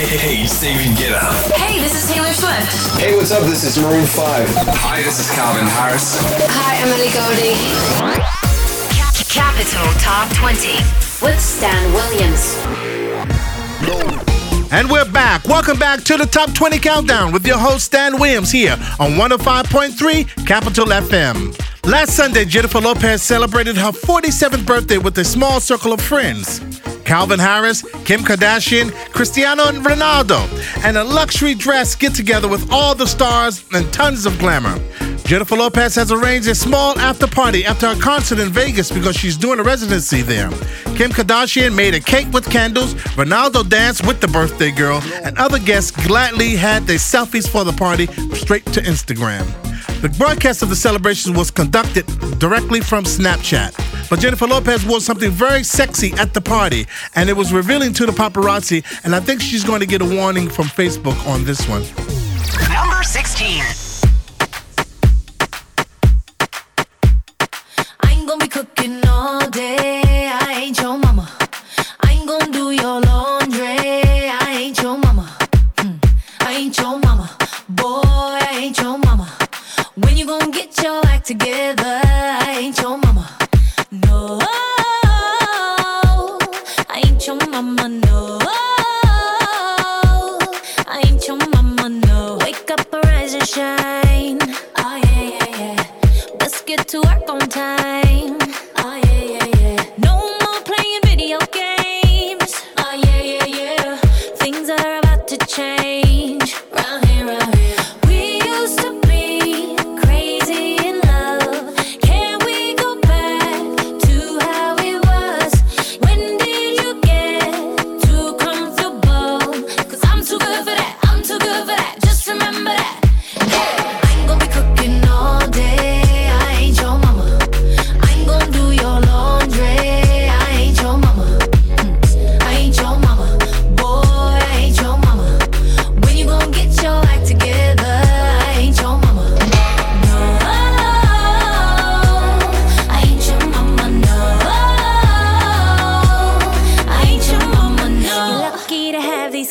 Hey, hey, Stephen, get up. Hey, this is Taylor Swift. Hey, what's up? This is Maroon 5. Hi, this is Calvin Harris. Hi, Emily Goldie. Capital Top 20 with Stan Williams. And we're back. Welcome back to the Top 20 Countdown with your host Stan Williams here on 105.3 Capital FM. Last Sunday, Jennifer Lopez celebrated her 47th birthday with a small circle of friends. Calvin Harris, Kim Kardashian, Cristiano Ronaldo, and a luxury dress get together with all the stars and tons of glamour. Jennifer Lopez has arranged a small after party after a concert in Vegas because she's doing a residency there. Kim Kardashian made a cake with candles, Ronaldo danced with the birthday girl, and other guests gladly had their selfies for the party straight to Instagram. The broadcast of the celebration was conducted directly from Snapchat. But Jennifer Lopez wore something very sexy at the party, and it was revealing to the paparazzi, and I think she's going to get a warning from Facebook on this one. Number 16.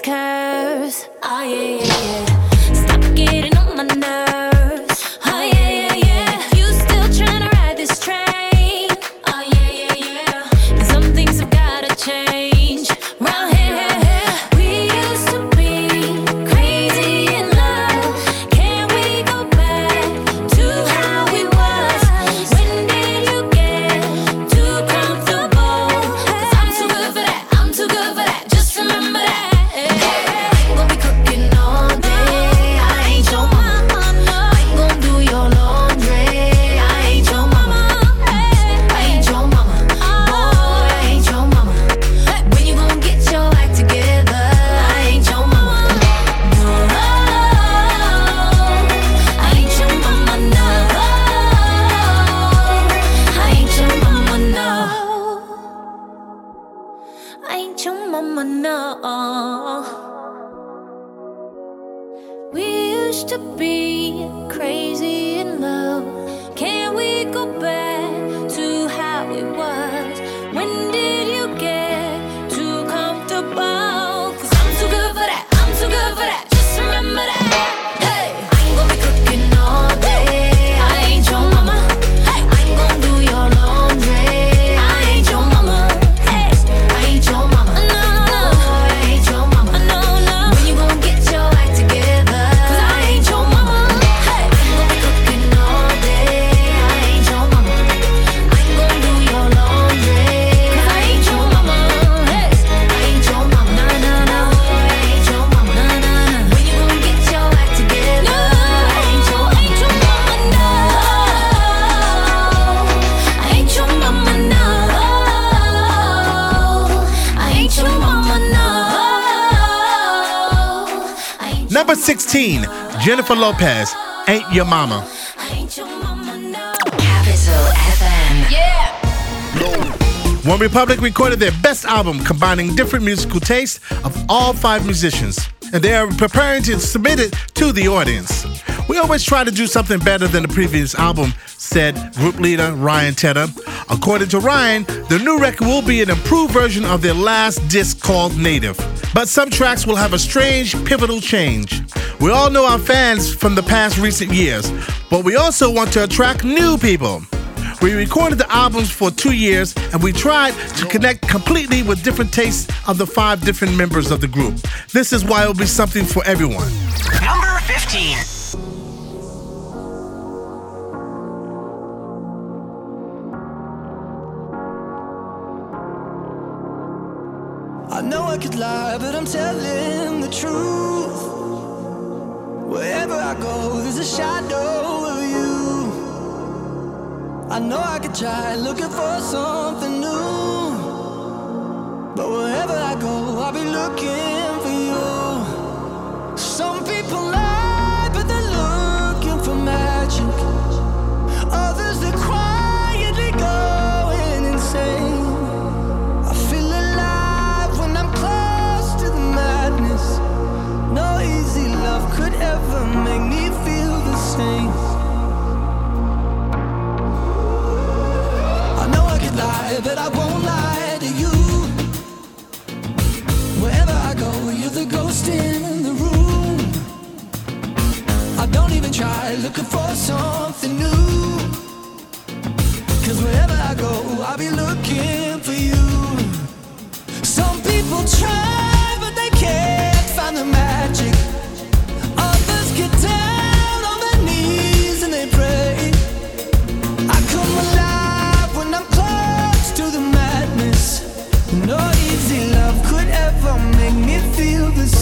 Curves. Oh yeah, yeah, yeah. Number 16, Jennifer Lopez, Ain't Your Mama. Ain't your mama. No. Capital FM. One Republic recorded their best album combining different musical tastes of all five musicians, and they are preparing to submit it to the audience. We always try to do something better than the previous album, said group leader Ryan Tedder. According to Ryan, the new record will be an improved version of their last disc called Native. But some tracks will have a strange, pivotal change. We all know our fans from the past recent years, but we also want to attract new people. We recorded the albums for two years and we tried to connect completely with different tastes of the five different members of the group. This is why it will be something for everyone. Number 15. Lie, but I'm telling the truth. Wherever I go, there's a shadow of you. I know I could try looking for something new. But wherever I go, I'll be looking for you. Some people lie, lie, but I won't lie to you. Wherever I go, you're the ghost in the room. I don't even try looking for something new. Cause wherever I go, I'll be looking for you. Some people try,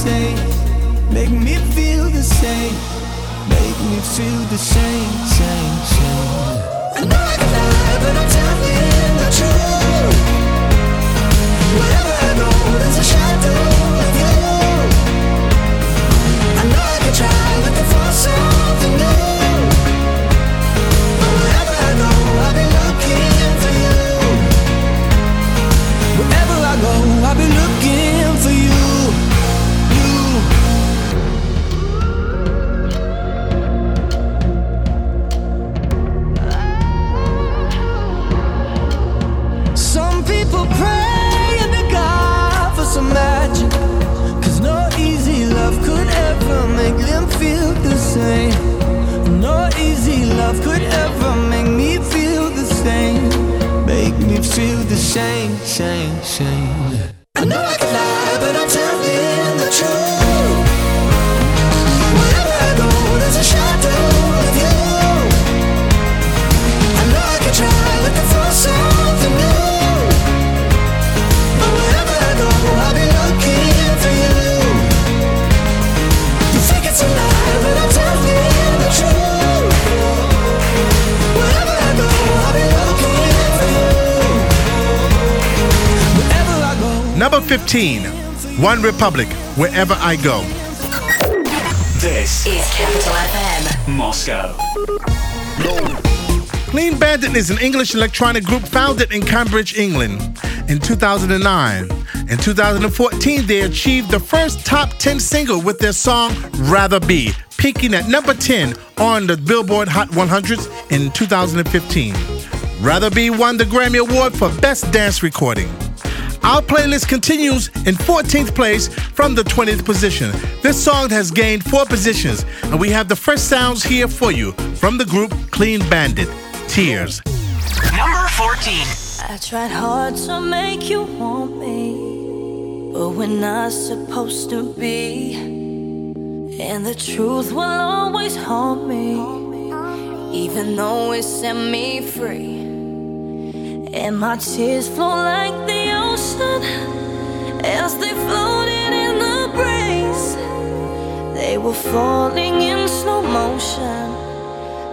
same. Make me feel the same. Make me feel the same, same, same. Feel the same. No easy love could ever make me feel the same. Make me feel the same, same, same. I know I can Number 15, One Republic, Wherever I Go. This Is Capital FM. Moscow. Clean Bandit is an English electronic group founded in Cambridge, England in 2009. In 2014, they achieved the first top 10 single with their song Rather Be, peaking at number 10 on the Billboard Hot 100s in 2015. Rather Be won the Grammy Award for Best Dance Recording. Our playlist continues in 14th place from the 20th position. This song has gained four positions, and we have the first sounds here for you from the group Clean Bandit Tears. Number 14. I tried hard to make you want me, but we're not supposed to be. And the truth will always haunt me, even though it set me free. And my tears flow like the ocean as they floated in the breeze. They were falling in slow motion,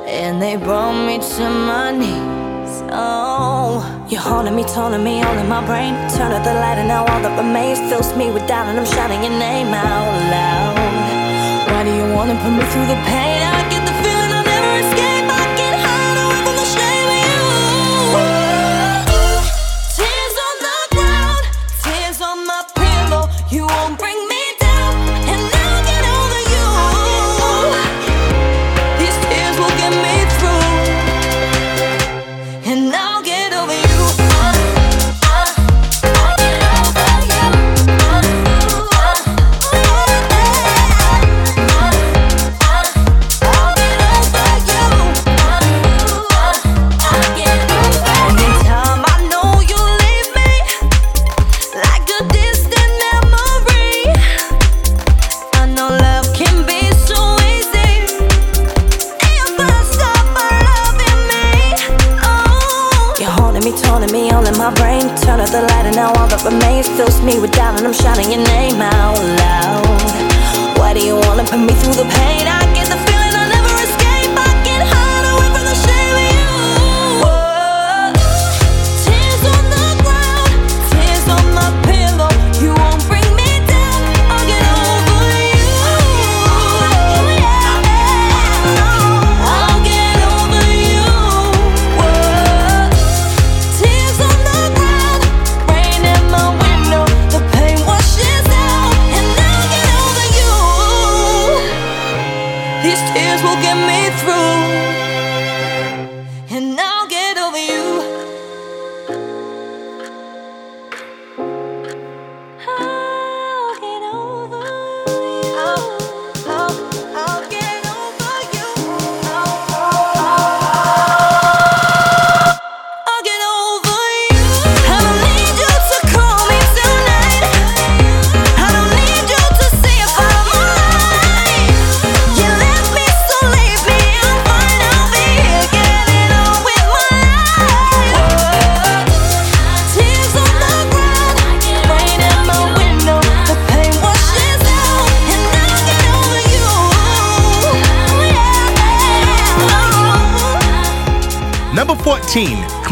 and they brought me to my knees. Oh, you're haunting me, taunting me, all in my brain. Turn out the light, and now all that remains fills me with doubt, and I'm shouting your name out loud. Why do you wanna put me through the pain?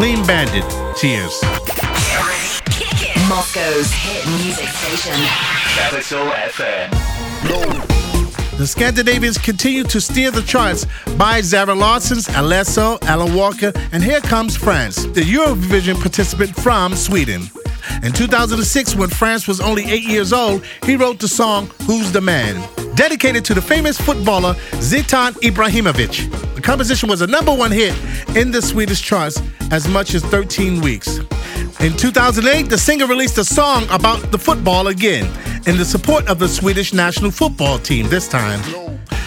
Clean Bandit, Tears. Moscow's hit music station. Capital FM. The Scandinavians continue to steer the charts by Zara Larsson's Alesso, Alan Walker, and Here Comes Frans, the Eurovision participant from Sweden. In 2006, when Frans was only eight years old, he wrote the song Who's the Man, dedicated to the famous footballer Zlatan Ibrahimovic. The composition was a number one hit in the Swedish charts as much as 13 weeks. In 2008, the singer released a song about the football again, in the support of the Swedish national football team this time.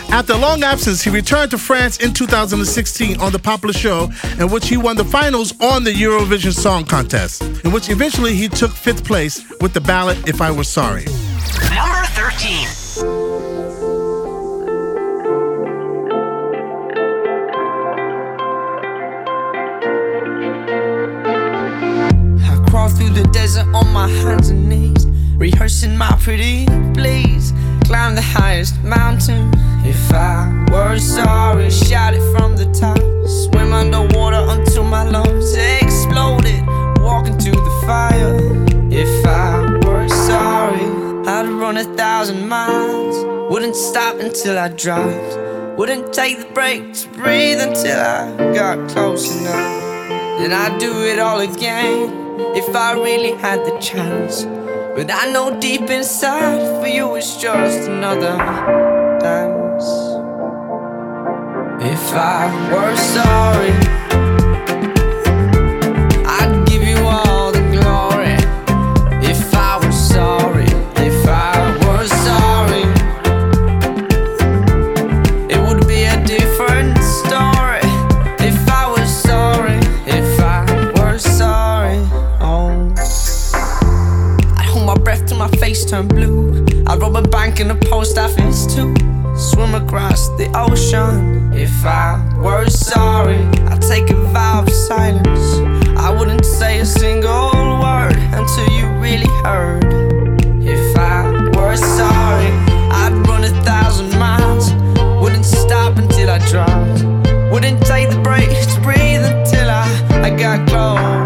After a long absence, he returned to France in 2016 on the popular show, in which he won the finals on the Eurovision Song Contest, in which eventually he took fifth place with the ballad If I Were Sorry. Number 13. On my hands and knees, rehearsing my pretty please. Climb the highest mountain. If I were sorry, shout it from the top. Swim underwater until my lungs exploded. Walk into the fire. If I were sorry, I'd run a thousand miles. Wouldn't stop until I dropped. Wouldn't take the break to breathe until I got close enough. Then I'd do it all again if I really had the chance. But I know deep inside for you it's just another dance. If I were sorry, turned blue. I'd rob a bank in a post office too. Swim across the ocean. If I were sorry, I'd take a vow of silence. I wouldn't say a single word until you really heard. If I were sorry, I'd run a thousand miles. Wouldn't stop until I dropped. Wouldn't take the break to breathe until I, I got close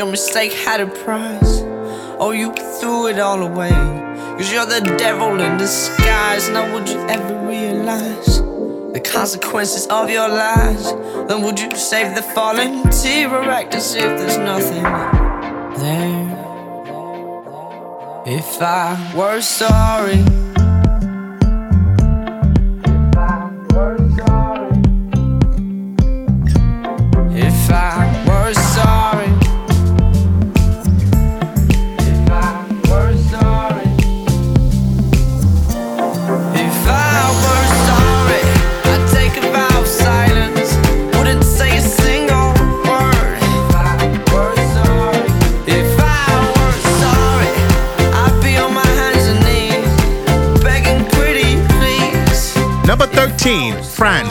your mistake had a price? Oh, you threw it all away. Cause you're the devil in disguise. Now, would you ever realize the consequences of your lies? Then, would you save the fallen tear or act as if there's nothing there? If I were sorry.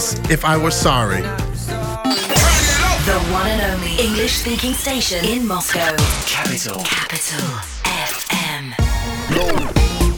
Frans, If I Were Sorry. The one and only English speaking station in Moscow. Capital. Capital FM.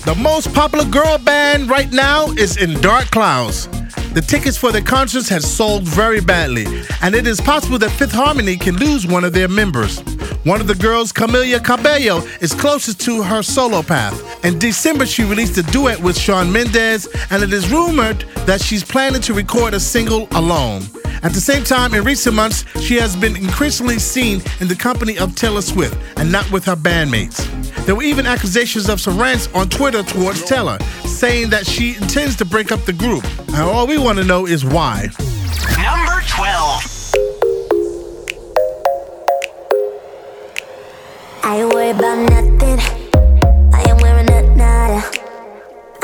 The most popular girl band right now is in Dark Clouds. The tickets for their concerts have sold very badly, and it is possible that Fifth Harmony can lose one of their members. One of the girls, Camila Cabello, is closest to her solo path. In December, she released a duet with Shawn Mendes, and it is rumored that she's planning to record a single alone. At the same time, in recent months, she has been increasingly seen in the company of Taylor Swift and not with her bandmates. There were even accusations of some rants on Twitter towards Taylor, saying that she intends to break up the group. And all we want to know is why. Number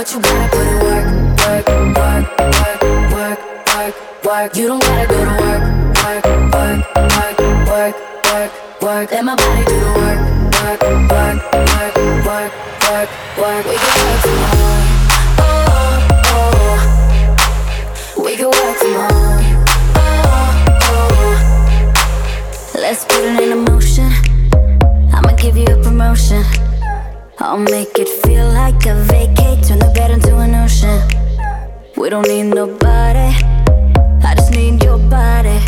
But you gotta put in work, work, work, work, work, work, work. You don't gotta go to work, work, work, work, work, work, work. Let my body do the work, work, work, work, work, work, work. We can work tomorrow. Oh, oh. We can work tomorrow. Oh, oh. Let's put it in motion. I'ma give you a promotion. I'll make it feel like a vacate. We don't need nobody. I just need your body.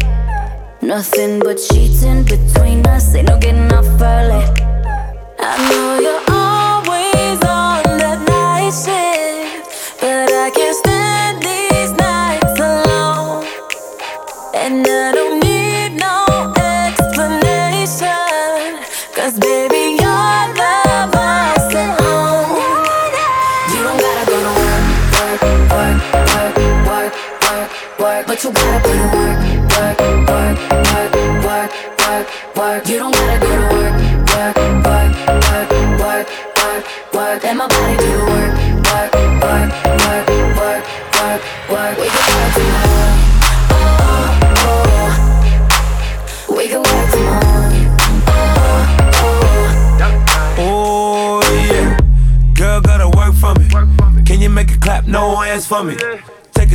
Nothing but sheets in between us. Ain't no getting off early. I know you're always on that night shift, but I can't stand these nights alone. And I work. But you gotta put in work, work, work, work, work, work, work. You don't gotta go to work, work, work, work, work, work, work. Let my body do the work, work, work, work, work, work, work. We can work tomorrow. Oh, oh. We can work tomorrow. Oh yeah, girl gotta work for me. Can you make it clap? No hands for me.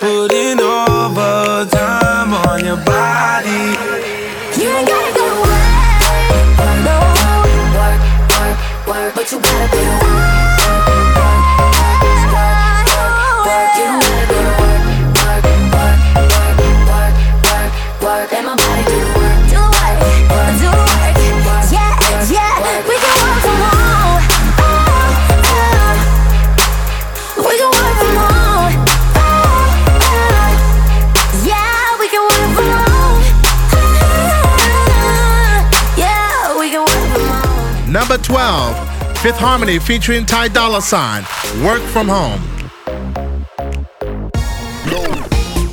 Put in overtime on your body. You ain't gotta go work, no. Work, work, work, but you gotta put in 12, Fifth Harmony featuring Ty Dolla Sign, Work From Home.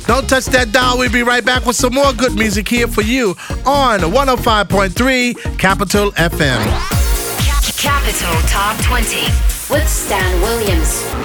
Don't touch that dial. We'll be right back with some more good music here for you on 105.3 Capital FM. Capital Top 20 with Stan Williams.